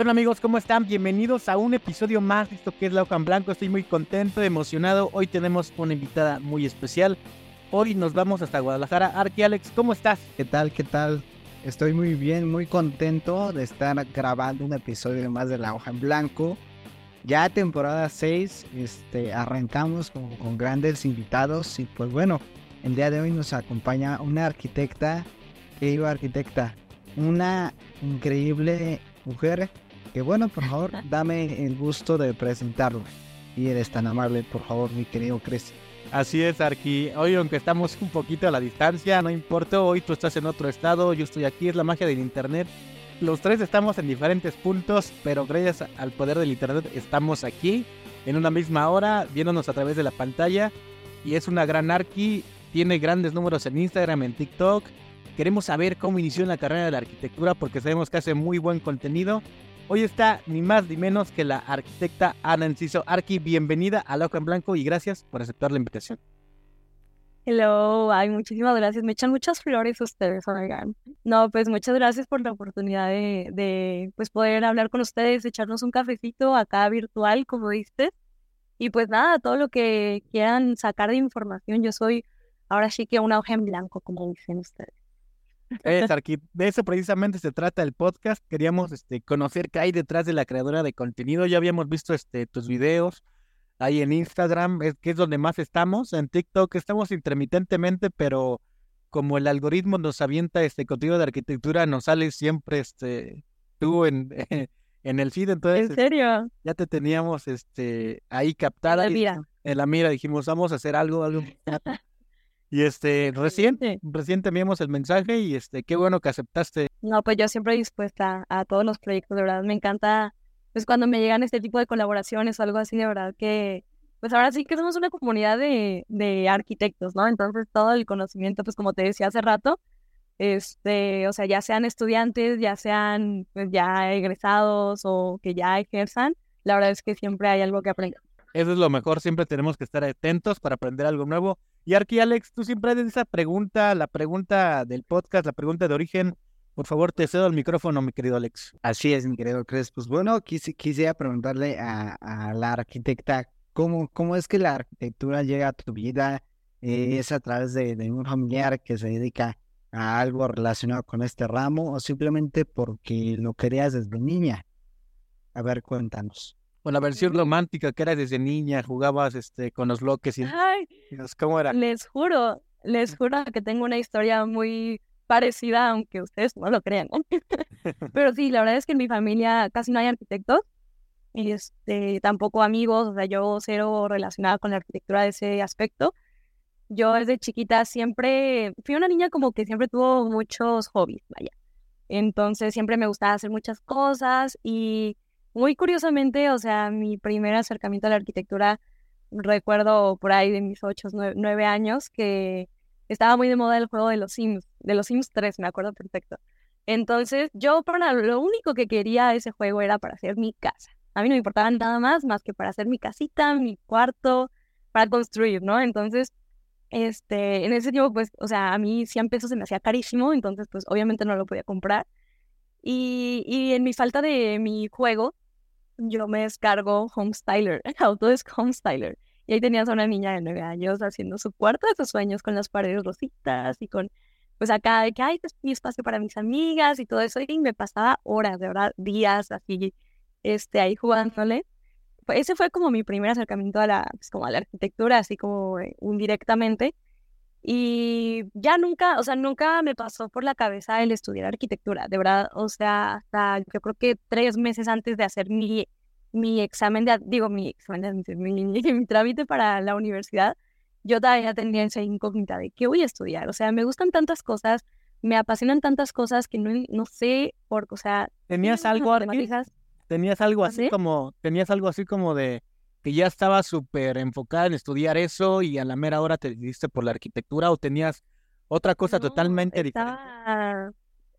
Hola amigos, ¿cómo están? Bienvenidos a un episodio más de esto que es La Hoja en Blanco. Estoy muy contento, emocionado. Hoy tenemos una invitada muy especial. Hoy nos vamos hasta Guadalajara. Arqui Alex, ¿cómo estás? ¿Qué tal? ¿Qué tal? Estoy muy bien, muy contento de estar grabando un episodio más de La Hoja en Blanco. Ya temporada 6, este, arrancamos con, grandes invitados y pues bueno, el día de hoy nos acompaña una arquitecta, que arquitecta, una increíble mujer bueno, por favor, dame el gusto de presentarlo. Y eres tan amable, por favor, mi querido Chris. Así es, Arqui. Hoy, aunque estamos un poquito a la distancia, no importa. Hoy tú estás en otro estado, yo estoy aquí, es la magia del internet. Los tres estamos en diferentes puntos, pero gracias al poder del internet estamos aquí en una misma hora, viéndonos a través de la pantalla. Y es una gran Arqui, tiene grandes números en Instagram, en TikTok. Queremos saber cómo inició en la carrera de la arquitectura porque sabemos que hace muy buen contenido. Hoy está ni más ni menos que la arquitecta Ana Enciso. Arqui, bienvenida a Loco en Blanco y gracias por aceptar la invitación. Hello, ay, muchísimas gracias. Me echan muchas flores ustedes, oigan. No, pues muchas gracias por la oportunidad de, pues poder hablar con ustedes, echarnos un cafecito acá virtual, como diste. Y pues nada, todo lo que quieran sacar de información, yo soy ahora sí que una hoja en blanco, como dicen ustedes. Es, Arqui, de eso precisamente se trata el podcast. Queríamos este, conocer qué hay detrás de la creadora de contenido. Ya habíamos visto este, tus videos ahí en Instagram, es, que es donde más estamos. En TikTok estamos intermitentemente, pero como el algoritmo nos avienta este contenido de arquitectura, nos sale siempre este, tú en, en el feed. Entonces, ¿En serio? ya te teníamos este, ahí captada. La y- mira. en la mira dijimos, vamos a hacer algo, algo. Y este, recién, Sí. recién te enviamos el mensaje y este, qué bueno que aceptaste. No, pues yo siempre dispuesta a todos los proyectos, de verdad. Me encanta, pues cuando me llegan este tipo de colaboraciones o algo así, de verdad que, pues ahora sí que somos una comunidad de, de arquitectos, ¿no? Entonces todo el conocimiento, pues como te decía hace rato, este, o sea, ya sean estudiantes, ya sean pues ya egresados o que ya ejerzan, la verdad es que siempre hay algo que aprender. Eso es lo mejor, siempre tenemos que estar atentos para aprender algo nuevo. Y Arqui Alex, tú siempre haces esa pregunta, la pregunta del podcast, la pregunta de origen. Por favor, te cedo el micrófono, mi querido Alex. Así es, mi querido Chris. Pues bueno, quise, quisiera preguntarle a, a la arquitecta, ¿cómo, ¿cómo es que la arquitectura llega a tu vida? Eh, ¿Es a través de, de un familiar que se dedica a algo relacionado con este ramo o simplemente porque lo querías desde niña? A ver, cuéntanos. Con la versión romántica que era desde niña, jugabas este, con los bloques y Ay, ¿cómo era? les juro, les juro que tengo una historia muy parecida, aunque ustedes no lo crean. ¿no? Pero sí, la verdad es que en mi familia casi no hay arquitectos y este, tampoco amigos, o sea, yo cero relacionada con la arquitectura de ese aspecto. Yo desde chiquita siempre fui una niña como que siempre tuvo muchos hobbies, vaya. Entonces siempre me gustaba hacer muchas cosas y muy curiosamente, o sea, mi primer acercamiento a la arquitectura, recuerdo por ahí de mis ocho, nueve, nueve años que estaba muy de moda el juego de los Sims, de los Sims 3, me acuerdo perfecto. Entonces, yo para lo único que quería ese juego era para hacer mi casa. A mí no me importaba nada más más que para hacer mi casita, mi cuarto, para construir, ¿no? Entonces, este, en ese tiempo, pues, o sea, a mí 100 pesos se me hacía carísimo, entonces, pues, obviamente no lo podía comprar. Y, y en mi falta de mi juego, yo me descargo Homestyler, Autodesk Homestyler. Y ahí tenías a una niña de nueve años haciendo su cuarto de sus sueños con las paredes rositas y con, pues acá, de que hay mi espacio para mis amigas y todo eso. Y me pasaba horas, de verdad, días así, este, ahí jugándole. ese fue como mi primer acercamiento a la, pues, como a la arquitectura, así como eh, indirectamente. Y ya nunca, o sea, nunca me pasó por la cabeza el estudiar arquitectura, de verdad, o sea, hasta yo creo que tres meses antes de hacer mi, mi examen de, digo, mi examen de, mi, mi trámite para la universidad, yo todavía tenía esa incógnita de qué voy a estudiar, o sea, me gustan tantas cosas, me apasionan tantas cosas que no, no sé, por, o sea... ¿Tenías algo, ¿Tenías algo así como, tenías algo así como de que ya estabas súper enfocada en estudiar eso y a la mera hora te decidiste por la arquitectura o tenías otra cosa totalmente diferente?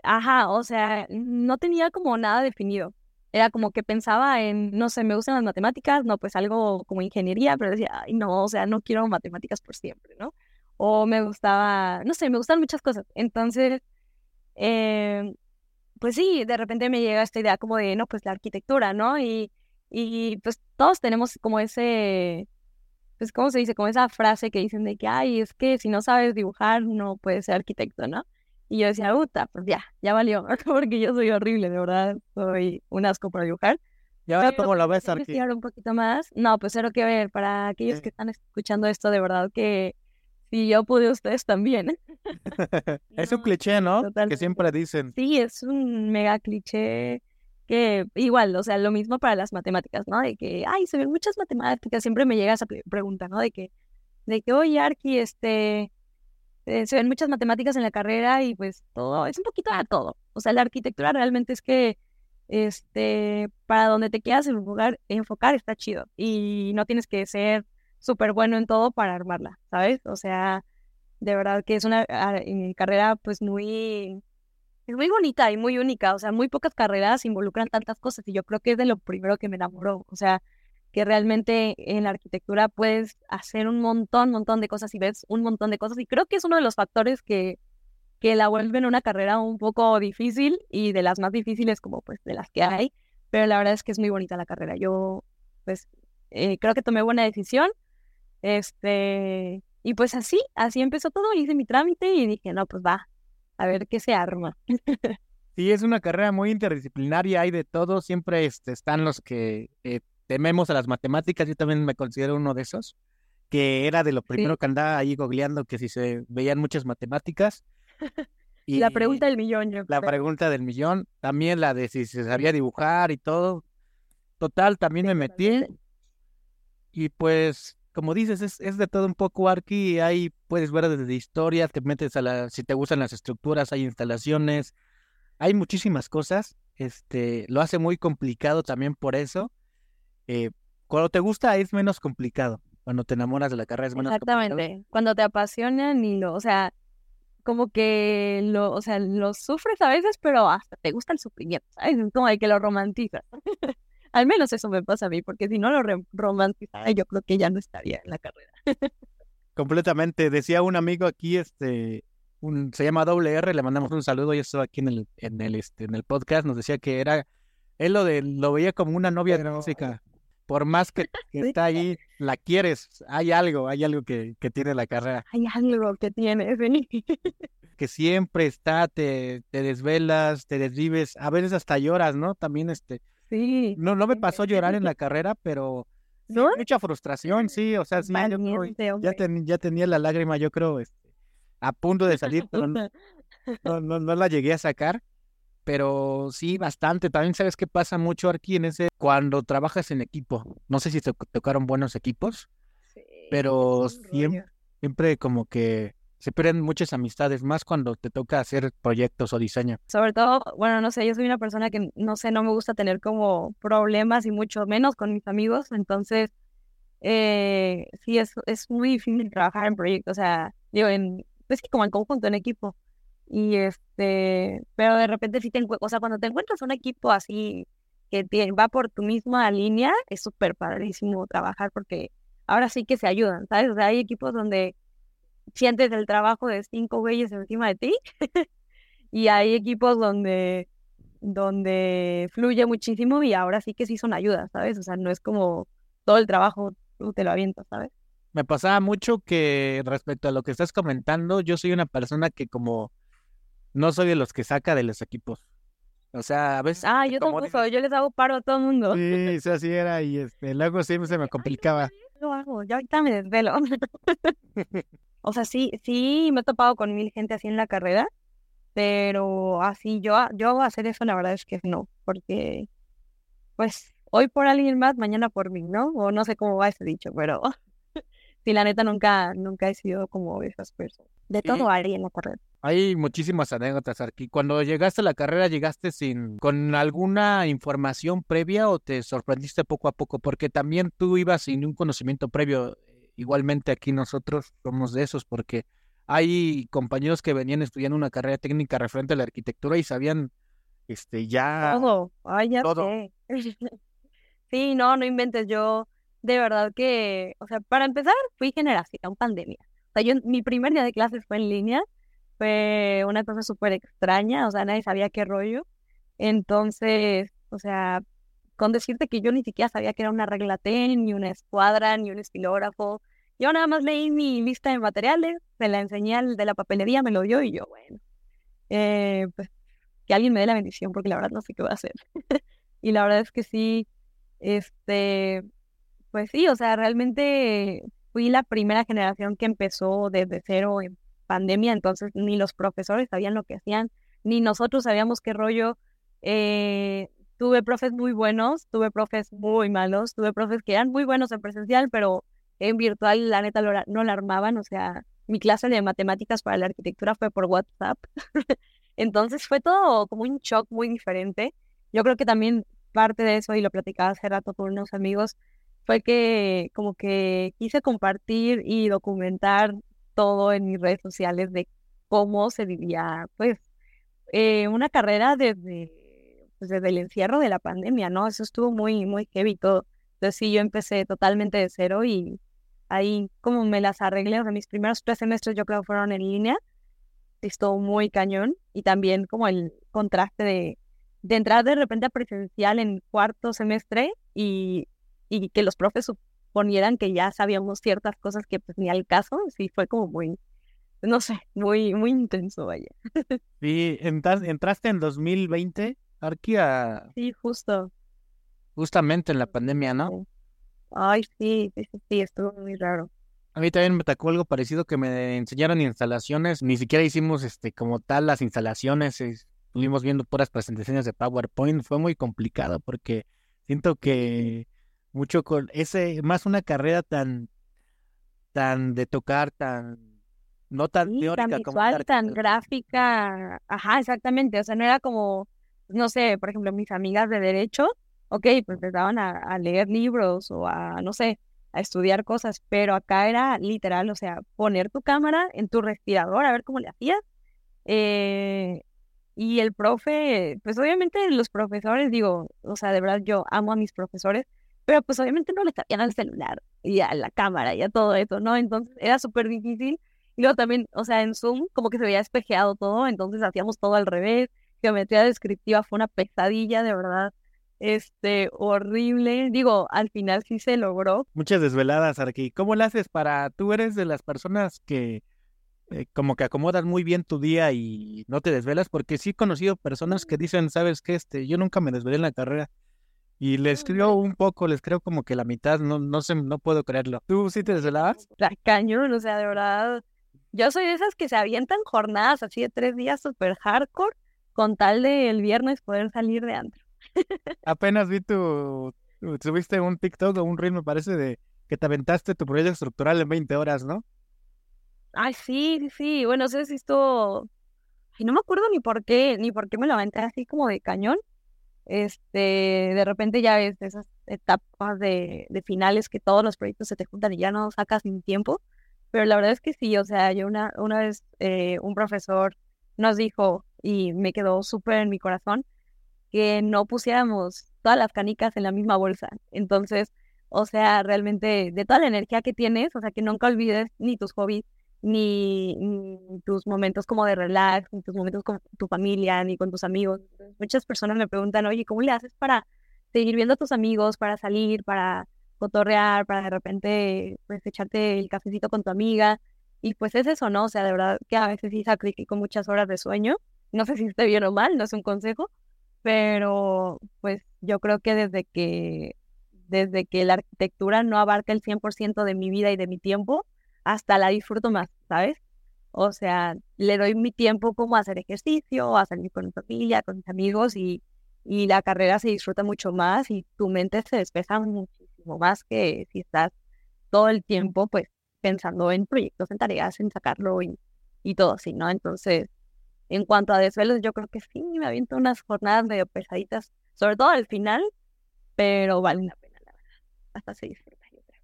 Ajá, o sea, no tenía como nada definido. Era como que pensaba en, no sé, me gustan las matemáticas, no, pues algo como ingeniería, pero decía, ay, no, o sea, no quiero matemáticas por siempre, ¿no? O me gustaba, no sé, me gustan muchas cosas. Entonces, eh, pues sí, de repente me llega esta idea como de, no, pues la arquitectura, ¿no? Y, y pues todos tenemos como ese, pues, ¿cómo se dice? Como esa frase que dicen de que, ay, es que si no sabes dibujar, no puedes ser arquitecto, ¿no? Y yo decía, puta, pues ya, ya valió, porque yo soy horrible, de verdad, soy un asco para dibujar. ¿Y ahora cómo lo ves, Arqui? un poquito más. No, pues cero que ver, para aquellos que están escuchando esto, de verdad que si yo pude, ustedes también. es un cliché, ¿no? Que siempre dicen. Sí, es un mega cliché que igual, o sea, lo mismo para las matemáticas, ¿no? De que, ay, se ven muchas matemáticas, siempre me llega esa pregunta, ¿no? De que, de que, oye, Arki, este, eh, se ven muchas matemáticas en la carrera y pues todo, es un poquito a todo. O sea, la arquitectura realmente es que, este, para donde te quieras enfocar, enfocar está chido y no tienes que ser súper bueno en todo para armarla, ¿sabes? O sea, de verdad que es una ah, carrera pues muy, es muy bonita y muy única, o sea, muy pocas carreras involucran tantas cosas y yo creo que es de lo primero que me enamoró, o sea, que realmente en la arquitectura puedes hacer un montón, montón de cosas y ves un montón de cosas y creo que es uno de los factores que, que la vuelven una carrera un poco difícil y de las más difíciles como pues de las que hay, pero la verdad es que es muy bonita la carrera. Yo pues eh, creo que tomé buena decisión este, y pues así, así empezó todo, hice mi trámite y dije, no, pues va, a ver qué se arma. Sí, es una carrera muy interdisciplinaria, hay de todo, siempre este, están los que eh, tememos a las matemáticas, yo también me considero uno de esos, que era de lo primero que andaba ahí googleando, que si se veían muchas matemáticas. Y la pregunta del millón, yo La pregunta del millón, también la de si se sabía dibujar y todo. Total, también me metí. Y pues como dices, es, es de todo un poco Arki. Ahí puedes ver desde historias, te metes a la, si te gustan las estructuras, hay instalaciones, hay muchísimas cosas. Este, lo hace muy complicado también por eso. Eh, cuando te gusta es menos complicado. Cuando te enamoras de la carrera es menos Exactamente. Cuando te apasionan y lo, o sea, como que lo, o sea, lo sufres a veces, pero hasta te gusta el sufrimiento, ¿sabes? Es como de que lo romantizas. Al menos eso me pasa a mí, porque si no lo romantizara, yo creo que ya no estaría en la carrera. Completamente. Decía un amigo aquí, este, un, se llama WR, le mandamos un saludo y estuvo aquí en el, en el, este, en el podcast, nos decía que era, él lo de, lo veía como una novia de música. Por más que, está ahí, la quieres, hay algo, hay algo que, que tiene la carrera. Hay algo que tiene, que siempre está, te, te desvelas, te desvives, a veces hasta lloras, ¿no? También este, Sí. No, no me pasó llorar en la carrera, pero ¿No? mucha frustración, sí, o sea, sí, ya, ya tenía la lágrima, yo creo, este, a punto de salir, pero no, no, no, la llegué a sacar. Pero sí, bastante. También sabes qué pasa mucho aquí en ese, cuando trabajas en equipo. No sé si te tocaron buenos equipos, pero siempre, siempre como que se pierden muchas amistades, más cuando te toca hacer proyectos o diseño. Sobre todo, bueno, no sé, yo soy una persona que, no sé, no me gusta tener como problemas y mucho menos con mis amigos, entonces, eh, sí, es, es muy difícil trabajar en proyectos, o sea, digo, en, pues que como en conjunto, en equipo. Y este, pero de repente sí te encuentras, o sea, cuando te encuentras un equipo así que va por tu misma línea, es súper padrísimo trabajar porque ahora sí que se ayudan, ¿sabes? O sea, hay equipos donde sientes el trabajo de cinco güeyes encima de ti. y hay equipos donde, donde fluye muchísimo y ahora sí que sí son ayudas, ¿sabes? O sea, no es como todo el trabajo tú te lo avientas, ¿sabes? Me pasaba mucho que respecto a lo que estás comentando, yo soy una persona que como no soy de los que saca de los equipos. O sea, a veces... Ah, yo tampoco, yo les hago paro a todo el mundo. Sí, o sea, así era y este, luego siempre se me complicaba. Lo hago, yo ahorita me desvelo. o sea, sí, sí, me he topado con mil gente así en la carrera, pero así yo, yo hacer eso la verdad es que no, porque pues hoy por alguien más, mañana por mí, ¿no? O no sé cómo va ese dicho, pero sí, la neta nunca, nunca he sido como esas personas. De todo haría en la carrera. Hay muchísimas anécdotas aquí. Cuando llegaste a la carrera, ¿llegaste sin con alguna información previa o te sorprendiste poco a poco? Porque también tú ibas sin un conocimiento previo. Igualmente aquí nosotros somos de esos porque hay compañeros que venían estudiando una carrera técnica referente a la arquitectura y sabían este ya todo. Ay, ya todo. sé. sí, no, no inventes. Yo, de verdad que, o sea, para empezar, fui generación pandemia. O sea, yo, mi primer día de clases fue en línea. Fue una cosa súper extraña. O sea, nadie sabía qué rollo. Entonces, o sea, con decirte que yo ni siquiera sabía que era una regla T, ni una escuadra, ni un estilógrafo. Yo nada más leí mi lista de materiales, se la enseñé al de la papelería, me lo dio y yo, bueno, eh, pues que alguien me dé la bendición porque la verdad no sé qué va a hacer. y la verdad es que sí, este, pues sí, o sea, realmente fui la primera generación que empezó desde cero en pandemia, entonces ni los profesores sabían lo que hacían, ni nosotros sabíamos qué rollo. Eh, tuve profes muy buenos, tuve profes muy malos, tuve profes que eran muy buenos en presencial, pero en virtual la neta no la armaban, o sea, mi clase de matemáticas para la arquitectura fue por WhatsApp. Entonces fue todo como un shock muy diferente. Yo creo que también parte de eso, y lo platicaba hace rato con unos amigos, fue que como que quise compartir y documentar todo en mis redes sociales de cómo se vivía, pues, eh, una carrera desde, pues, desde el encierro de la pandemia, ¿no? Eso estuvo muy, muy heavy todo. Entonces sí, yo empecé totalmente de cero y ahí como me las arreglé, o sea, mis primeros tres semestres yo creo fueron en línea, estuvo muy cañón y también como el contraste de, de entrar de repente a presencial en cuarto semestre y, y que los profes suponieran que ya sabíamos ciertas cosas que pues ni al caso, sí fue como muy, no sé, muy, muy intenso, vaya. Sí, entraste en 2020, Arqui, a... Sí, justo. Justamente en la pandemia, ¿no? Ay, sí, sí, sí, estuvo muy raro. A mí también me tocó algo parecido que me enseñaron instalaciones. Ni siquiera hicimos este como tal las instalaciones. Estuvimos viendo puras presentaciones de PowerPoint. Fue muy complicado porque siento que mucho con ese, más una carrera tan, tan de tocar, tan, no tan Sí, teórica tan como la visual, tan gráfica. Ajá, exactamente. O sea, no era como, no sé, por ejemplo, mis amigas de derecho, ok, pues daban a, a leer libros o a, no sé, a estudiar cosas, pero acá era literal, o sea, poner tu cámara en tu respirador a ver cómo le hacías. Eh, y el profe, pues obviamente los profesores, digo, o sea, de verdad yo amo a mis profesores, pero pues obviamente no le sabían al celular y a la cámara y a todo eso, ¿no? Entonces era súper difícil. Y luego también, o sea, en Zoom como que se veía espejeado todo, entonces hacíamos todo al revés. Geometría descriptiva fue una pesadilla, de verdad, este, horrible. Digo, al final sí se logró. Muchas desveladas, Arqui. ¿Cómo le haces para, tú eres de las personas que eh, como que acomodas muy bien tu día y no te desvelas? Porque sí he conocido personas que dicen, ¿sabes qué? Este, yo nunca me desvelé en la carrera. Y les creo un poco, les creo como que la mitad, no, no sé, no puedo creerlo. ¿Tú sí te desvelabas? La cañón, o sea, de verdad. Yo soy de esas que se avientan jornadas así de tres días súper hardcore con tal de el viernes poder salir de antro. Apenas vi tu, subiste un TikTok o un reel, me parece, de que te aventaste tu proyecto estructural en 20 horas, ¿no? Ay, sí, sí. Bueno, no sé si esto. Ay, no me acuerdo ni por qué, ni por qué me lo aventé así como de cañón. Este, de repente ya ves esas etapas de, de finales que todos los proyectos se te juntan y ya no sacas ni tiempo. Pero la verdad es que sí, o sea, yo una, una vez eh, un profesor nos dijo, y me quedó súper en mi corazón, que no pusiéramos todas las canicas en la misma bolsa. Entonces, o sea, realmente de toda la energía que tienes, o sea, que nunca olvides ni tus hobbies, ni, tus momentos como de relax, ni tus momentos con tu familia, ni con tus amigos. Muchas personas me preguntan, oye, ¿cómo le haces para seguir viendo a tus amigos, para salir, para cotorrear, para de repente pues echarte el cafecito con tu amiga? Y pues es eso, ¿no? O sea, de verdad que a veces sí sacrifico muchas horas de sueño. No sé si esté bien o mal, no es un consejo, pero pues yo creo que desde que desde que la arquitectura no abarca el 100% de mi vida y de mi tiempo, hasta la disfruto más, ¿sabes? O sea, le doy mi tiempo como a hacer ejercicio, a salir con mi familia, con mis amigos y, y la carrera se disfruta mucho más y tu mente se despeja muchísimo más que si estás todo el tiempo pues pensando en proyectos, en tareas, en sacarlo y, y todo así, ¿no? Entonces, en cuanto a desvelos, yo creo que sí, me aviento unas jornadas medio pesaditas, sobre todo al final, pero vale la pena, la verdad. Hasta se disfruta, yo creo.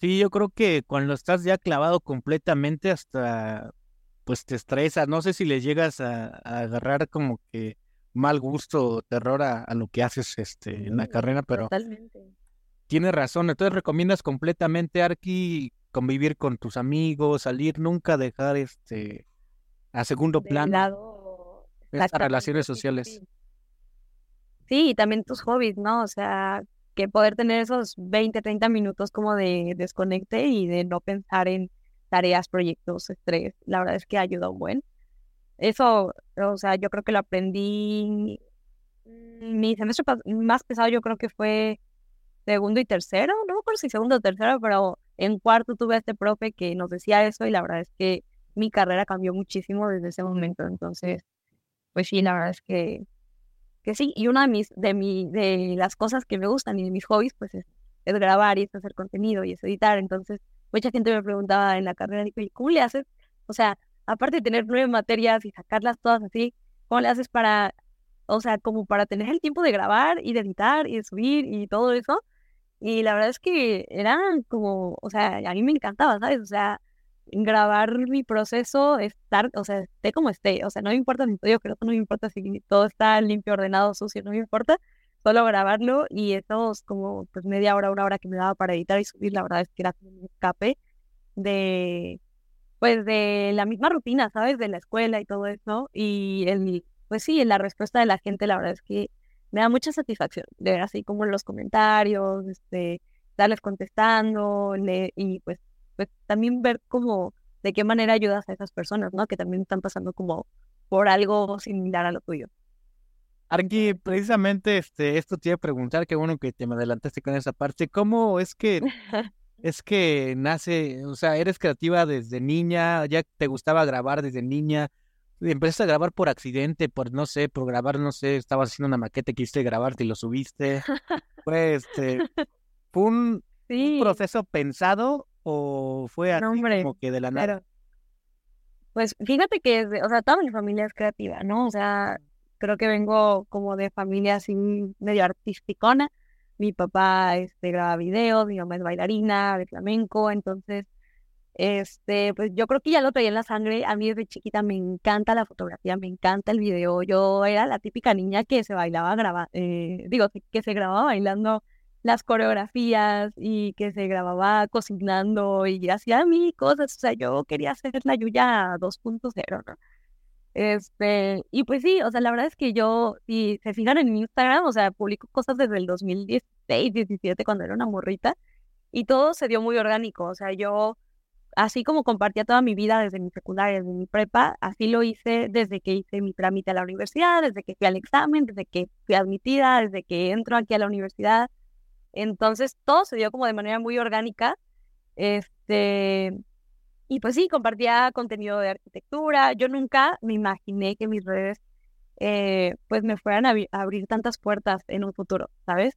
Sí, yo creo que cuando estás ya clavado completamente hasta pues te estresa. No sé si le llegas a, agarrar como que mal gusto o terror a, lo que haces este, en la carrera, pero Totalmente. tienes razón. Entonces recomiendas completamente, Arki, convivir con tus amigos, salir, nunca dejar este a segundo plano exactamente, relaciones sociales. sí. Y también tus hobbies, ¿no? O sea, que poder tener esos 20, 30 minutos como de desconecte y de no pensar en tareas, proyectos, estrés, la verdad es que ayuda un buen. Eso, o sea, yo creo que lo aprendí. mm, Mi semestre más pesado yo creo que fue segundo y tercero, no me acuerdo si segundo o tercero, pero en cuarto tuve a este profe que nos decía eso y la verdad es que mi carrera cambió muchísimo desde ese momento. Entonces, pues sí, la verdad es que, que sí. Y una de mis, de mi, de las cosas que me gustan y de mis hobbies, pues es, es grabar y es hacer contenido y es editar. Entonces, mucha gente me preguntaba en la carrera, "¿Y ¿cómo le haces? O sea, aparte de tener nueve materias y sacarlas todas así, ¿cómo le haces para, o sea, como para tener el tiempo de grabar y de editar y de subir y todo eso? Y la verdad es que era como, o sea, a mí me encantaba, ¿sabes? O sea, grabar mi proceso, estar, o sea, esté como esté, o sea, no me importa estoy creo no me importa si todo está limpio, ordenado, sucio, no me importa, solo grabarlo y esos como pues media hora, una hora que me daba para editar y subir, la verdad es que era como un escape de, pues de la misma rutina, ¿sabes? De la escuela y todo eso y el, pues sí, la respuesta de la gente, la verdad es que me da mucha satisfacción de ver así como los comentarios, este, darles contestando le- y pues, pues también ver como de qué manera ayudas a esas personas, ¿no? Que también están pasando como por algo similar a lo tuyo. Arki, precisamente este, esto te iba a preguntar, qué bueno que te me adelantaste con esa parte. ¿Cómo es que es que nace, o sea, eres creativa desde niña, ya te gustaba grabar desde niña, empezaste a grabar por accidente, por no sé, por grabar, no sé, estabas haciendo una maqueta, quisiste grabarte y lo subiste. Fue este, fue un, un Sí, proceso pensado o fue no, así hombre, como que de la nada. Pues fíjate que, es de- o sea, toda mi familia es creativa, ¿no? O sea, creo que vengo como de familia así medio artisticona. Mi papá, este, graba videos, mi mamá es bailarina de flamenco, entonces, este, pues yo creo que ya lo traía en la sangre. A mí desde chiquita me encanta la fotografía, me encanta el video. Yo era la típica niña que se bailaba graba, eh, digo, que se grababa bailando las coreografías y que se grababa cocinando y hacía mil cosas. O sea, yo quería hacer la Yuya 2.0, ¿no? Este, y pues sí, o sea, la verdad es que yo, si se fijan en mi Instagram, o sea, publico cosas desde el 2016, 17, cuando era una morrita, y todo se dio muy orgánico. O sea, yo, así como compartía toda mi vida desde mi secundaria, desde mi prepa, así lo hice desde que hice mi trámite a la universidad, desde que fui al examen, desde que fui admitida, desde que entro aquí a la universidad. Entonces, todo se dio como de manera muy orgánica. Este, y pues sí, compartía contenido de arquitectura. Yo nunca me imaginé que mis redes eh, pues me fueran a, abri- a abrir tantas puertas en un futuro, ¿sabes?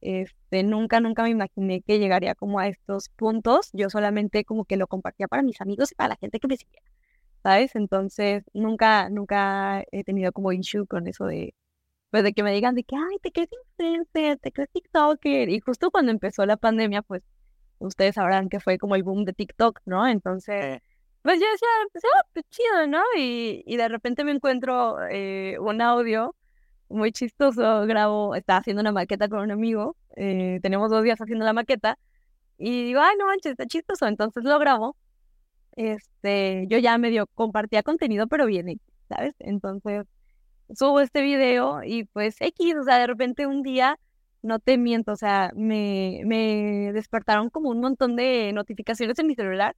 Este, nunca, nunca me imaginé que llegaría como a estos puntos. Yo solamente como que lo compartía para mis amigos y para la gente que me seguía, ¿sabes? Entonces, nunca, nunca he tenido como issue con eso de, pues de que me digan de que, ay, te crees influencer, te crees TikToker. Y justo cuando empezó la pandemia, pues ustedes sabrán que fue como el boom de TikTok, ¿no? Entonces, pues yo decía, pues, ah, pues, chido, ¿no? Y, y de repente me encuentro eh, un audio muy chistoso, grabo, estaba haciendo una maqueta con un amigo, eh, tenemos dos días haciendo la maqueta, y digo, ay, no manches, está chistoso, entonces lo grabo, este, yo ya medio compartía contenido, pero bien, ¿sabes? Entonces subo este video y pues X, o sea, de repente un día, no te miento, o sea, me, me despertaron como un montón de notificaciones en mi celular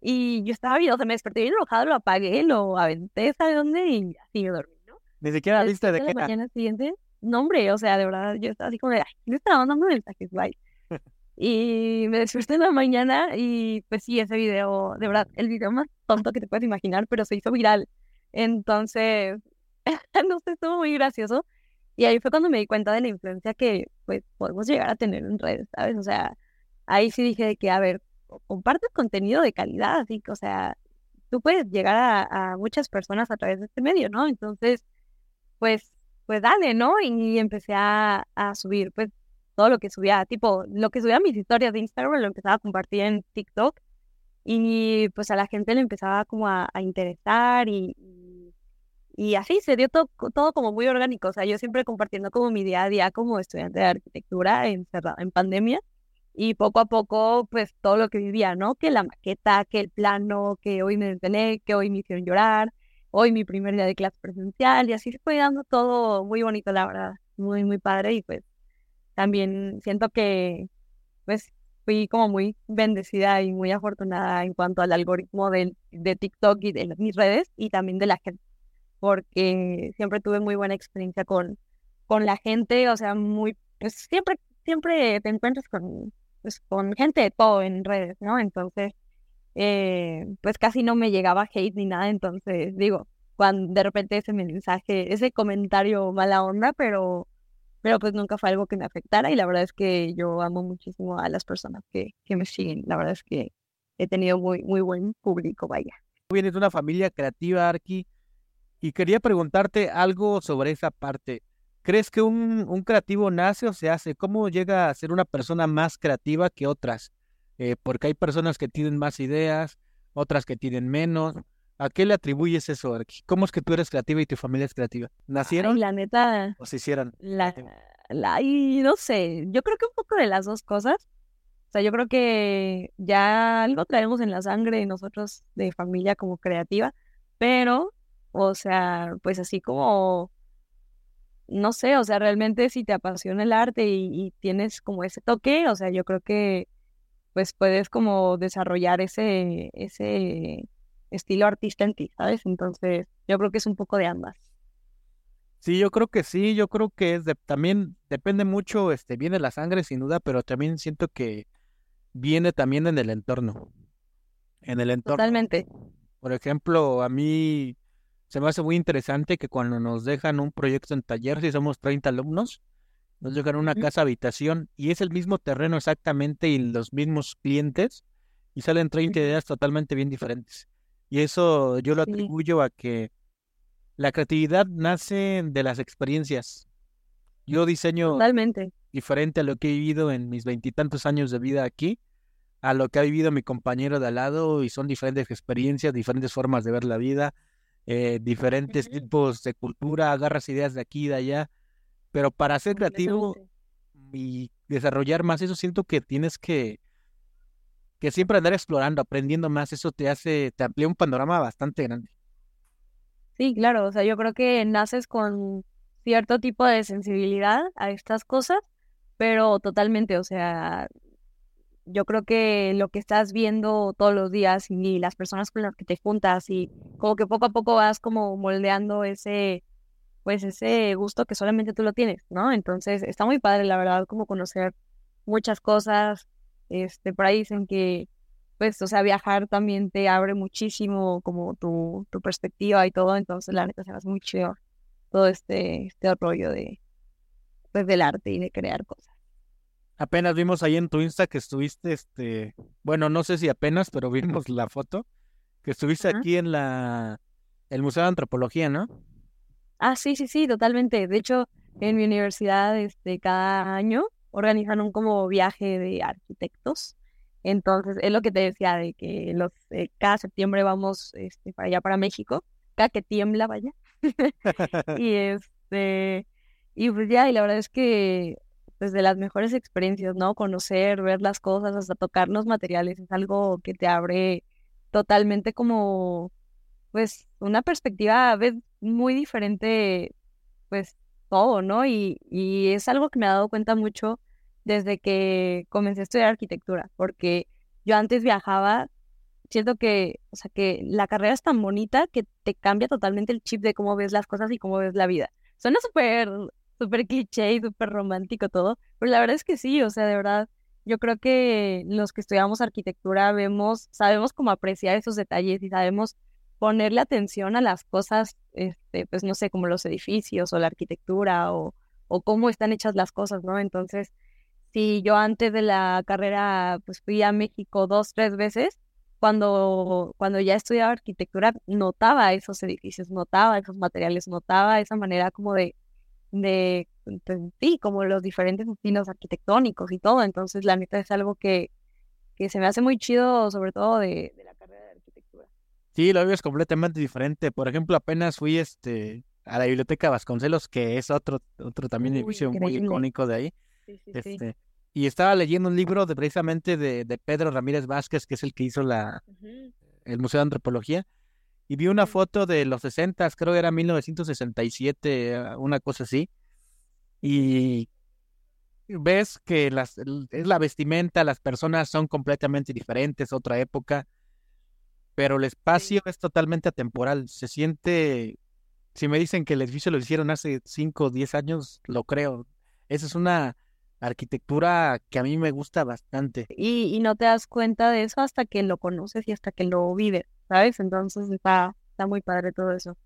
y yo estaba bien, o sea, me desperté bien enojado, lo apagué, lo aventé, ¿sabe dónde? Y así me dormí, ¿no? ni siquiera viste de qué era. mañana siguiente, no hombre, o sea, de verdad, yo estaba así como de, ay, me estaba mandando mensajes, bye. Y me desperté en la mañana y pues sí, ese video, de verdad, el video más tonto que te puedes imaginar, pero se hizo viral. Entonces, no sé, estuvo muy gracioso. Y ahí fue cuando me di cuenta de la influencia que pues podemos llegar a tener en redes, ¿sabes? O sea, ahí sí dije de que, a ver, compartes contenido de calidad, así que, o sea, tú puedes llegar a, a muchas personas a través de este medio, ¿no? Entonces, pues, pues dale, ¿no? Y empecé a, a subir, pues, todo lo que subía, tipo, lo que subía a mis historias de Instagram lo empezaba a compartir en TikTok y pues a la gente le empezaba como a, interesar y, y, así se dio todo, todo como muy orgánico, o sea, yo siempre compartiendo como mi día a día como estudiante de arquitectura encerrado en pandemia y poco a poco pues todo lo que vivía, ¿no? Que la maqueta, que el plano, que hoy me detené, que hoy me hicieron llorar, hoy mi primer día de clase presencial y así se fue dando todo muy bonito, la verdad, muy, muy padre y pues también siento que pues fui como muy bendecida y muy afortunada en cuanto al algoritmo de, de TikTok y de mis redes y también de la gente, porque siempre tuve muy buena experiencia con, con la gente, o sea, muy, pues siempre, siempre te encuentras con, pues, con gente de todo en redes, ¿no? Entonces, eh, pues casi no me llegaba hate ni nada, entonces digo, cuando de repente ese mensaje, ese comentario mala onda, pero pero pues nunca fue algo que me afectara y la verdad es que yo amo muchísimo a las personas que, que me siguen. La verdad es que he tenido muy, muy buen público, vaya. Vienes de una familia creativa, Arki, y quería preguntarte algo sobre esa parte. ¿Crees que un, un, creativo nace o se hace? ¿Cómo llega a ser una persona más creativa que otras? Eh, porque hay personas que tienen más ideas, otras que tienen menos. ¿A qué le atribuyes eso? ¿Cómo es que tú eres creativa y tu familia es creativa? ¿Nacieron? la neta. ¿O se hicieron? La, la, y no sé, yo creo que un poco de las dos cosas. O sea, yo creo que ya algo traemos en la sangre nosotros de familia como creativa, pero, o sea, pues así como, no sé, o sea, realmente si te apasiona el arte y, y tienes como ese toque, o sea, yo creo que pues puedes como desarrollar ese, ese estilo artista en ti, ¿sabes? Entonces, yo creo que es un poco de ambas. Sí, yo creo que sí, yo creo que es de, también depende mucho, este, viene la sangre sin duda, pero también siento que viene también en el entorno. En el entorno. Totalmente. Por ejemplo, a mí se me hace muy interesante que cuando nos dejan un proyecto en taller, si somos 30 alumnos, nos dejan una casa habitación y es el mismo terreno exactamente y los mismos clientes y salen 30 ideas totalmente bien diferentes. Y eso yo lo atribuyo a que la creatividad nace de las experiencias. Yo diseño Totalmente. diferente a lo que he vivido en mis veintitantos años de vida aquí, a lo que ha vivido mi compañero de al lado, y son diferentes experiencias, diferentes formas de ver la vida, eh, diferentes tipos de cultura, agarras ideas de aquí y de allá. Pero para ser creativo y desarrollar más eso, siento que tienes que que siempre andar explorando, aprendiendo más, eso te hace, te amplía un panorama bastante grande. Sí, claro, o sea, yo creo que naces con cierto tipo de sensibilidad a estas cosas, pero totalmente, o sea, yo creo que lo que estás viendo todos los días y las personas con las que te juntas y como que poco a poco vas como moldeando ese, pues ese gusto que solamente tú lo tienes, ¿no? Entonces está muy padre, la verdad, como conocer muchas cosas, este, por ahí dicen que, pues, o sea, viajar también te abre muchísimo como tu, tu perspectiva y todo, entonces la neta se hace muy chido todo este, este rollo de, pues, del arte y de crear cosas. Apenas vimos ahí en tu Insta que estuviste, este, bueno, no sé si apenas, pero vimos la foto, que estuviste aquí en la, el Museo de Antropología, ¿no? Ah, sí, sí, sí, totalmente. De hecho, en mi universidad, este, cada año organizan un como viaje de arquitectos. Entonces, es lo que te decía de que los eh, cada septiembre vamos este, para allá, para México, cada que tiembla, vaya. y este, y pues ya, y la verdad es que desde las mejores experiencias, ¿no? Conocer, ver las cosas, hasta tocar los materiales, es algo que te abre totalmente como, pues, una perspectiva, ves, muy diferente, pues, todo, ¿no? Y, y es algo que me ha dado cuenta mucho desde que comencé a estudiar arquitectura, porque yo antes viajaba, siento que, o sea, que la carrera es tan bonita que te cambia totalmente el chip de cómo ves las cosas y cómo ves la vida. Suena súper súper cliché y súper romántico todo, pero la verdad es que sí, o sea, de verdad, yo creo que los que estudiamos arquitectura vemos, sabemos cómo apreciar esos detalles y sabemos ponerle atención a las cosas, este, pues no sé, como los edificios o la arquitectura o, o cómo están hechas las cosas, ¿no? Entonces, si yo antes de la carrera, pues fui a México dos, tres veces, cuando, cuando ya estudiaba arquitectura, notaba esos edificios, notaba esos materiales, notaba esa manera como de, de, pues, sí, como los diferentes estilos arquitectónicos y todo. Entonces, la neta es algo que, que se me hace muy chido, sobre todo de, de la carrera de arquitectura. Sí, lo es completamente diferente. Por ejemplo, apenas fui este a la biblioteca Vasconcelos, que es otro, otro también edificio muy icónico de ahí. Sí, sí, sí. Este, y estaba leyendo un libro de, precisamente de, de, Pedro Ramírez Vázquez, que es el que hizo la, el Museo de Antropología, y vi una foto de los 60, creo que era 1967, eh, una cosa así, y ves que las, es la vestimenta, las personas son completamente diferentes, otra época, pero el espacio es totalmente atemporal, se siente, si me dicen que el edificio lo hicieron hace 5 o 10 años, lo creo. Esa es una arquitectura que a mí me gusta bastante. Y, y no te das cuenta de eso hasta que lo conoces y hasta que lo vives, ¿sabes? Entonces está, está muy padre todo eso.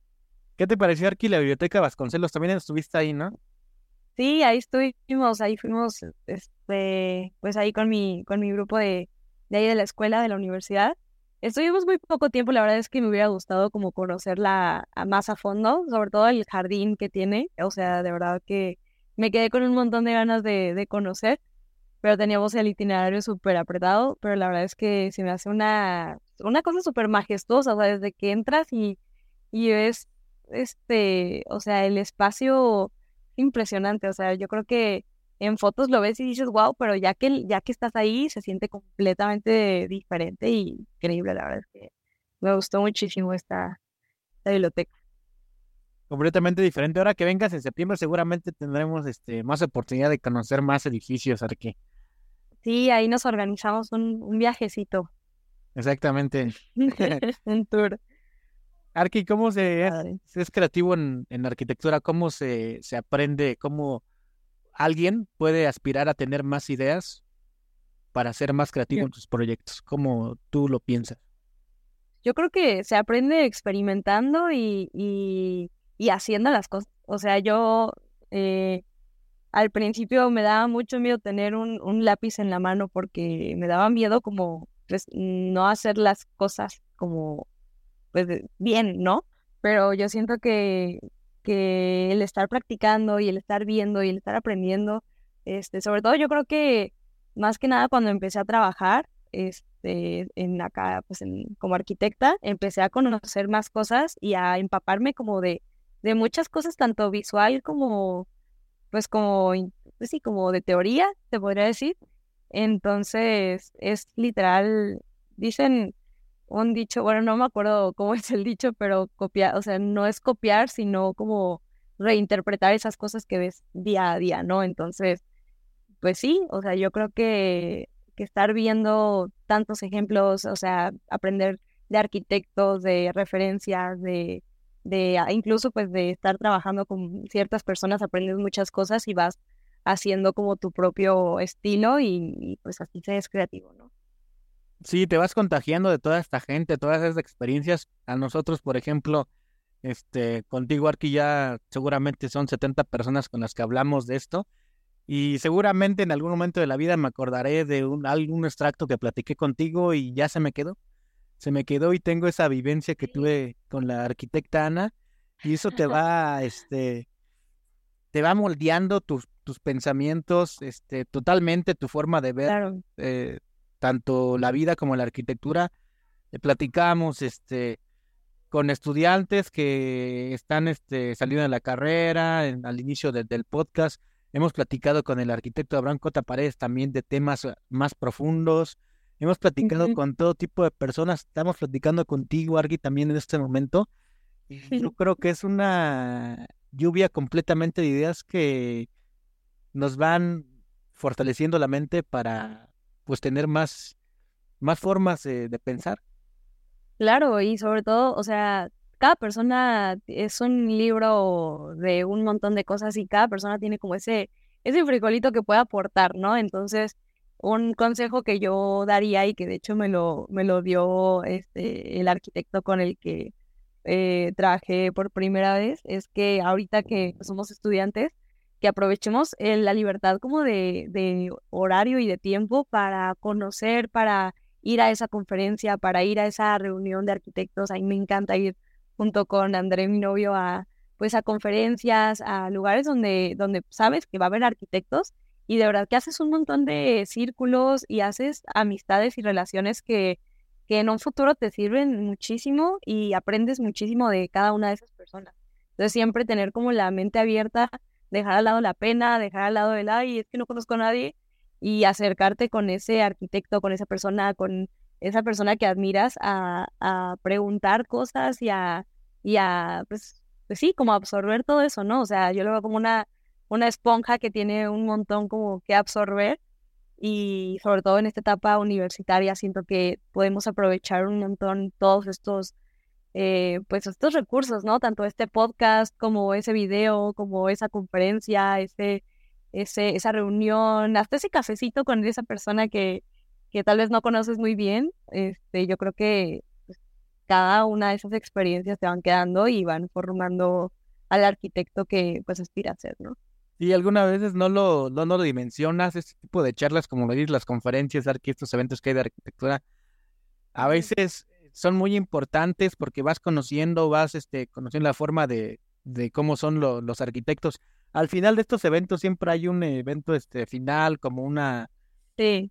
¿Qué te pareció, Arqui, la biblioteca Vasconcelos? También estuviste ahí, ¿no? Sí, ahí estuvimos, ahí fuimos, este, pues ahí con mi, con mi grupo de, de ahí de la escuela, de la universidad. Estuvimos muy poco tiempo, la verdad es que me hubiera gustado como conocerla más a fondo, sobre todo el jardín que tiene, o sea, de verdad que me quedé con un montón de ganas de, de conocer, pero teníamos el itinerario súper apretado, pero la verdad es que se me hace una, una cosa súper majestuosa, o sea, desde que entras y, y ves, este, o sea, el espacio impresionante, o sea, yo creo que en fotos lo ves y dices, wow, pero ya que, ya que estás ahí se siente completamente diferente y increíble, la verdad es que me gustó muchísimo esta, esta biblioteca. Completamente diferente. Ahora que vengas en septiembre, seguramente tendremos este, más oportunidad de conocer más edificios, Arqui. Sí, ahí nos organizamos un, un viajecito, Exactamente. un tour. Arqui, ¿cómo se es, es creativo en, en arquitectura? ¿Cómo se, se aprende? ¿Cómo alguien puede aspirar a tener más ideas para ser más creativo en sus proyectos? ¿Cómo tú lo piensas? Yo creo que se aprende experimentando y, y, y haciendo las cosas. O sea, yo eh, al principio me daba mucho miedo tener un, lápiz en la mano porque me daba miedo como pues, no hacer las cosas como pues bien, ¿no? Pero yo siento que, que el estar practicando y el estar viendo y el estar aprendiendo, este, sobre todo yo creo que más que nada cuando empecé a trabajar, este, en acá, pues en, como arquitecta, empecé a conocer más cosas y a empaparme como de, de muchas cosas, tanto visual como, pues como, pues sí, como de teoría, te podría decir. Entonces, es literal, dicen un dicho, bueno, no me acuerdo cómo es el dicho, pero copiar, o sea, no es copiar, sino como reinterpretar esas cosas que ves día a día, ¿no? Entonces, pues sí, o sea, yo creo que, que estar viendo tantos ejemplos, o sea, aprender de arquitectos, de referencias, de, de ah, incluso pues de estar trabajando con ciertas personas, aprendes muchas cosas y vas haciendo como tu propio estilo y, y, pues así se es creativo, ¿no? Sí, te vas contagiando de toda esta gente, todas esas experiencias. A nosotros, por ejemplo, este, contigo, Arqui, ya seguramente son 70 personas con las que hablamos de esto. Y seguramente en algún momento de la vida me acordaré de un, algún extracto que platiqué contigo y ya se me quedó. Se me quedó y tengo esa vivencia que tuve con la arquitecta Ana. Y eso te va, este, te va moldeando tus, tus pensamientos, este, totalmente tu forma de ver Claro. eh, tanto la vida como la arquitectura. Eh, platicamos este, con estudiantes que están este, saliendo de la carrera, en- al inicio de- del podcast. Hemos platicado con el arquitecto Abraham Cota Paredes también de temas eh, más profundos. Hemos platicado con todo tipo de personas. Estamos platicando contigo, Argui, también en este momento. Y yo creo que es una lluvia completamente de ideas que nos van fortaleciendo la mente para pues tener más, más formas de pensar. Claro, y sobre todo, o sea, cada persona es un libro de un montón de cosas y cada persona tiene como ese, ese frijolito que puede aportar, ¿no? Entonces, un consejo que yo daría y que de hecho me lo, me lo dio este, el arquitecto con el que eh, trabajé por primera vez es que ahorita que somos estudiantes, que aprovechemos eh, la libertad como de, de horario y de tiempo para conocer, para ir a esa conferencia, para ir a esa reunión de arquitectos. A mí me encanta ir junto con André, mi novio, a pues a conferencias, a lugares donde, donde sabes que va a haber arquitectos y de verdad que haces un montón de círculos y haces amistades y relaciones que, que en un futuro te sirven muchísimo y aprendes muchísimo de cada una de esas personas. Entonces siempre tener como la mente abierta, dejar al lado la pena, dejar al lado el, ay, es que no conozco a nadie y acercarte con ese arquitecto, con esa persona, con esa persona que admiras a, a preguntar cosas y a, y a pues, pues sí, como absorber todo eso, ¿no? O sea, yo lo veo como una una esponja que tiene un montón como que absorber y sobre todo en esta etapa universitaria siento que podemos aprovechar un montón todos estos eh, pues estos recursos, ¿no? Tanto este podcast como ese video, como esa conferencia, ese, ese, esa reunión, hasta ese cafecito con esa persona que, que tal vez no conoces muy bien. Este, yo creo que cada una de esas experiencias te van quedando y van formando al arquitecto que pues aspira a ser, ¿no? Y algunas veces no lo, no, lo dimensionas, este tipo de charlas, como lo dices, las conferencias, estos eventos que hay de arquitectura, a veces son muy importantes porque vas conociendo, vas este, conociendo la forma de, de cómo son los arquitectos. Al final de estos eventos siempre hay un evento este, final, como una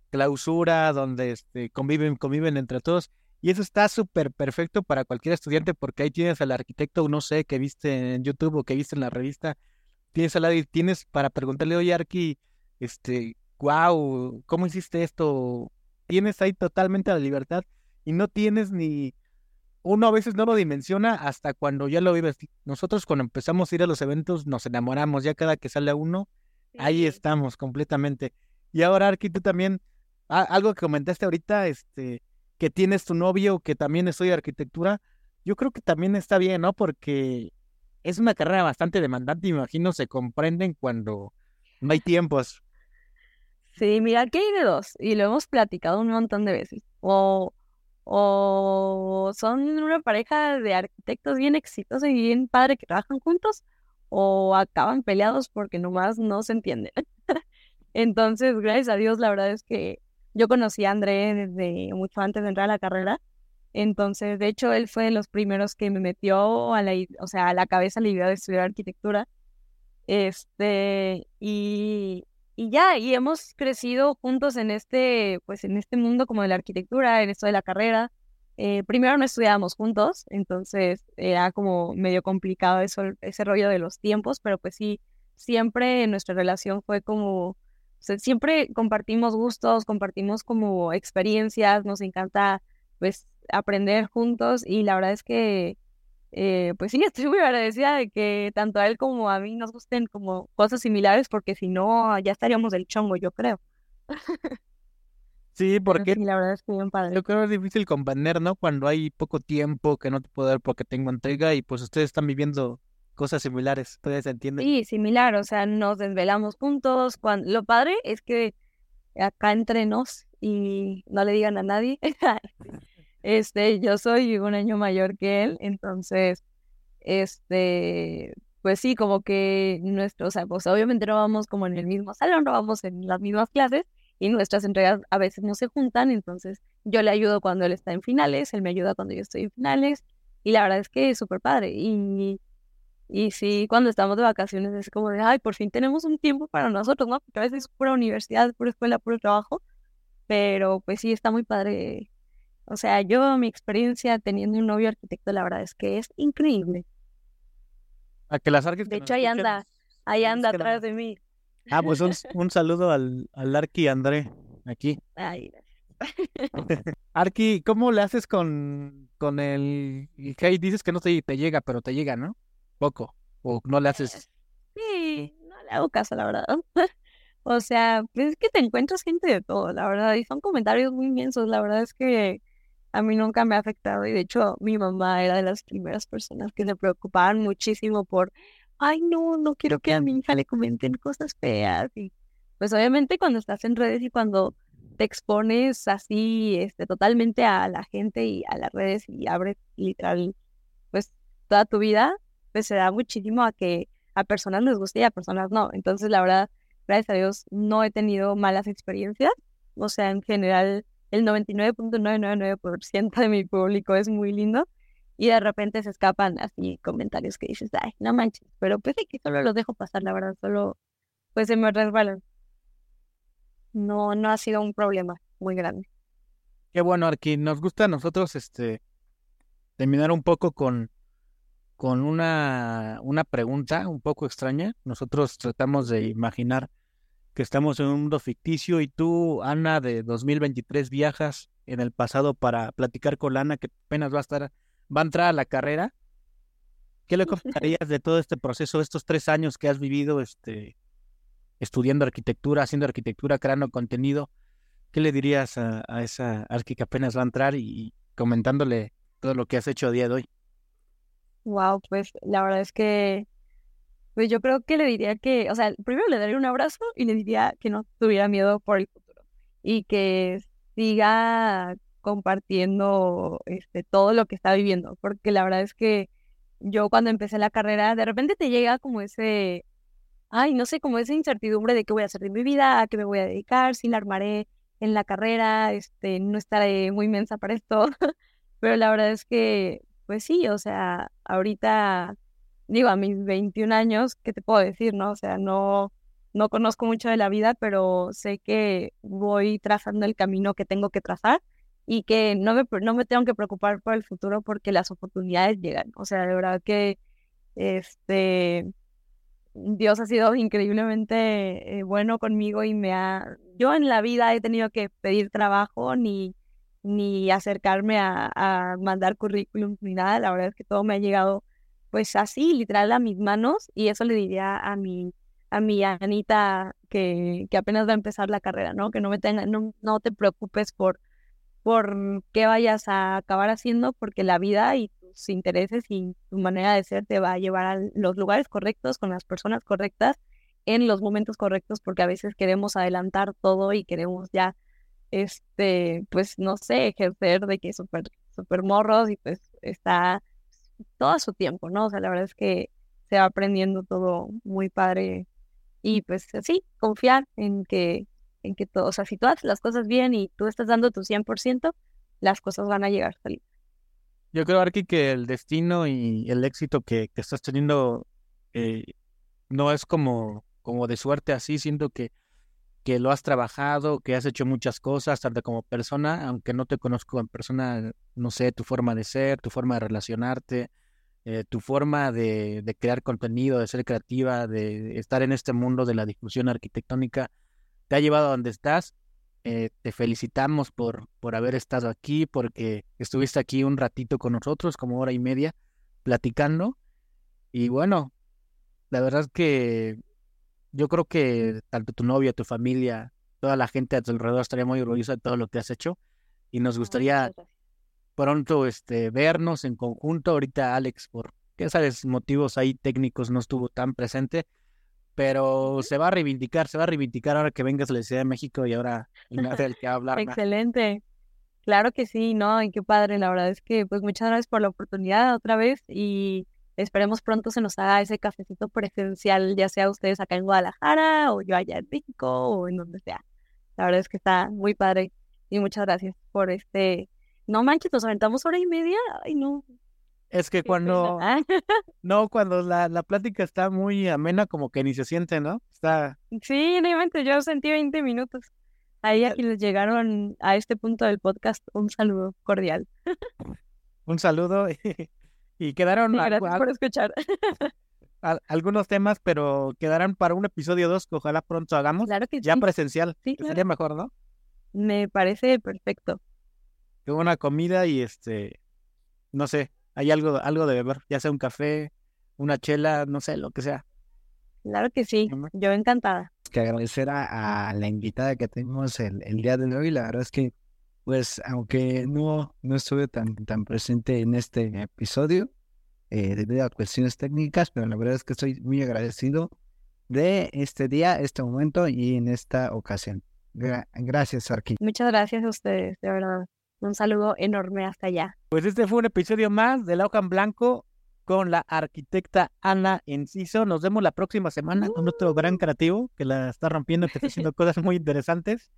clausura donde este, conviven, conviven entre todos. Y eso está súper perfecto para cualquier estudiante porque ahí tienes al arquitecto, no sé, que viste en YouTube o que viste en la revista, tienes al lado y tienes para preguntarle, oye, Arki, este, wow, ¿cómo hiciste esto? Tienes ahí totalmente la libertad y no tienes ni... Uno a veces no lo dimensiona hasta cuando ya lo vives. Nosotros cuando empezamos a ir a los eventos nos enamoramos, ya cada que sale uno, ahí estamos completamente. Y ahora, Arki, tú también, algo que comentaste ahorita, este, que tienes tu novio que también estudia arquitectura, yo creo que también está bien, ¿no? Porque es una carrera bastante demandante, imagino, se comprenden cuando no hay tiempos. Sí, mira, que hay de dos, y lo hemos platicado un montón de veces. O, o son una pareja de arquitectos bien exitosos y bien padre que trabajan juntos, o acaban peleados porque nomás no se entienden. Entonces, gracias a Dios, la verdad es que yo conocí a André desde mucho antes de entrar a la carrera entonces, de hecho, él fue de los primeros que me metió a la, o sea, a la cabeza la idea de estudiar arquitectura. Este, y, y ya, y hemos crecido juntos en este, pues en este mundo como de la arquitectura, en esto de la carrera. Eh, primero no estudiábamos juntos, entonces era como medio complicado eso, ese rollo de los tiempos, pero pues sí, siempre nuestra relación fue como, siempre compartimos gustos, compartimos como experiencias, nos encanta pues aprender juntos y la verdad es que, eh, pues sí, estoy muy agradecida de que tanto a él como a mí nos gusten como cosas similares porque si no, ya estaríamos del chongo, yo creo. Sí, porque la verdad es que bien padre. Yo creo que es difícil comprender, ¿no? Cuando hay poco tiempo que no te puedo dar porque tengo entrega y pues ustedes están viviendo cosas similares, ustedes entienden. Sí, similar, o sea, nos desvelamos juntos. Cuando... Lo padre es que acá entre nos y no le digan a nadie, Este, yo soy un año mayor que él, entonces, este, pues sí, como que nuestro, o sea, pues obviamente no vamos como en el mismo salón, no vamos en las mismas clases y nuestras entregas a veces no se juntan, entonces yo le ayudo cuando él está en finales, él me ayuda cuando yo estoy en finales y la verdad es que es súper padre y, y sí, cuando estamos de vacaciones es como de, ay, por fin tenemos un tiempo para nosotros, ¿no? Porque a veces es pura universidad, pura escuela, puro trabajo, pero pues sí, está muy padre o sea, yo mi experiencia teniendo un novio arquitecto, la verdad es que es increíble. A que las De hecho, ahí anda, ahí anda atrás de mí. Ah, pues un, un saludo al, al Arqui André, aquí. Ay, Arqui, ¿cómo le haces con, con el, hey, dices que no te, te llega, pero te llega, ¿no? Poco. O no le haces. Sí, no le hago caso, la verdad. o sea, pues es que te encuentras gente de todo, la verdad, y son comentarios muy inmensos, la verdad es que a mí nunca me ha afectado y de hecho mi mamá era de las primeras personas que se preocupaban muchísimo por, ay no, no quiero que a mi hija le comenten cosas feas y pues obviamente cuando estás en redes y cuando te expones así este, totalmente a la gente y a las redes y abres literal pues toda tu vida, pues se da muchísimo a que a personas les guste y a personas no. Entonces la verdad, gracias a Dios, no he tenido malas experiencias. O sea, en general el 99.999% de mi público es muy lindo y de repente se escapan así comentarios que dices, ay, no manches, pero pues que solo los dejo pasar, la verdad, solo pues se me resbalan. No, no ha sido un problema muy grande. Qué bueno, Arqui. Nos gusta a nosotros este terminar un poco con, con una, una pregunta un poco extraña. Nosotros tratamos de imaginar que estamos en un mundo ficticio y tú, Ana, de 2023 viajas en el pasado para platicar con Ana que apenas va a estar, va a entrar a la carrera. ¿Qué le comentarías de todo este proceso, estos tres años que has vivido este, estudiando arquitectura, haciendo arquitectura, creando contenido? ¿Qué le dirías a, esa arqui que apenas va a entrar y comentándole todo lo que has hecho a día de hoy? Wow, pues la verdad es que pues yo creo que le diría que, o sea, primero le daría un abrazo y le diría que no tuviera miedo por el futuro y que siga compartiendo este, todo lo que está viviendo, porque la verdad es que yo cuando empecé la carrera, de repente te llega como ese, ay, no sé, como esa incertidumbre de qué voy a hacer de mi vida, a qué me voy a dedicar, si la armaré en la carrera, este, no estaré muy mensa para esto, pero la verdad es que, pues sí, o sea, ahorita digo, a mis 21 años, ¿qué te puedo decir, no? O sea, no, no conozco mucho de la vida, pero sé que voy trazando el camino que tengo que trazar y que no me, no me tengo que preocupar por el futuro porque las oportunidades llegan. O sea, de verdad que este Dios ha sido increíblemente eh, bueno conmigo y me ha yo en la vida he tenido que pedir trabajo ni ni acercarme a, a mandar currículum ni nada, la verdad es que todo me ha llegado pues así, literal, a mis manos, y eso le diría a mi, a mi Anita que, que apenas va a empezar la carrera, ¿no? Que no me no, no te preocupes por, por qué vayas a acabar haciendo, porque la vida y tus intereses y tu manera de ser te va a llevar a los lugares correctos, con las personas correctas, en los momentos correctos, porque a veces queremos adelantar todo y queremos ya, este, pues no sé, ejercer de que súper, súper morros y pues está todo su tiempo, ¿no? O sea, la verdad es que se va aprendiendo todo muy padre y pues sí, confiar en que, en que todo, o sea, si tú haces las cosas bien y tú estás dando tu 100%, las cosas van a llegar salir. Yo creo, Arki, que el destino y el éxito que, que estás teniendo eh, no es como, como de suerte así, siento que, que lo has trabajado, que has hecho muchas cosas, tanto como persona, aunque no te conozco en persona, no sé, tu forma de ser, tu forma de relacionarte, eh, tu forma de, crear contenido, de ser creativa, de estar en este mundo de la difusión arquitectónica, te ha llevado a donde estás. Eh, te felicitamos por, por haber estado aquí, porque estuviste aquí un ratito con nosotros, como hora y media, platicando. Y bueno, la verdad es que yo creo que tanto tu novia, tu familia, toda la gente a tu alrededor estaría muy orgullosa de todo lo que has hecho. Y nos gustaría pronto este, vernos en conjunto. Ahorita Alex, por qué sabes, motivos ahí técnicos no estuvo tan presente, pero se va a reivindicar, se va a reivindicar ahora que vengas a la Ciudad de México y ahora el que hablar. Excelente. Claro que sí, ¿no? Y qué padre, la verdad es que pues muchas gracias por la oportunidad otra vez y esperemos pronto se nos haga ese cafecito presencial, ya sea ustedes acá en Guadalajara o yo allá en México o en donde sea. La verdad es que está muy padre y muchas gracias por este no manches, nos aventamos hora y media. Ay, no. Es que cuando. no, cuando la, la plática está muy amena, como que ni se siente, ¿no? Está. Sí, no yo sentí 20 minutos. Ahí a quienes llegaron a este punto del podcast, un saludo cordial. un saludo y, quedaron. gracias por escuchar. algunos temas, pero quedarán para un episodio 2 que ojalá pronto hagamos. Claro que ya presencial. Sí, Sería mejor, ¿no? Me parece perfecto una comida y este, no sé, hay algo, algo de beber, ya sea un café, una chela, no sé, lo que sea. Claro que sí, yo encantada. Que agradecer a, la invitada que tenemos el, el, día de hoy, la verdad es que pues aunque no, no estuve tan, tan presente en este episodio, eh, debido a cuestiones técnicas, pero la verdad es que estoy muy agradecido de este día, este momento y en esta ocasión. gracias, Arqui. Muchas gracias a ustedes, de verdad. Un saludo enorme hasta allá. Pues este fue un episodio más de La Hoja en Blanco con la arquitecta Ana Enciso. Nos vemos la próxima semana con otro gran creativo que la está rompiendo, que está haciendo cosas muy interesantes.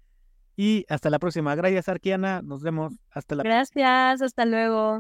Y hasta la próxima. Gracias, Arquiana. Nos vemos. Hasta la Gracias. Hasta luego.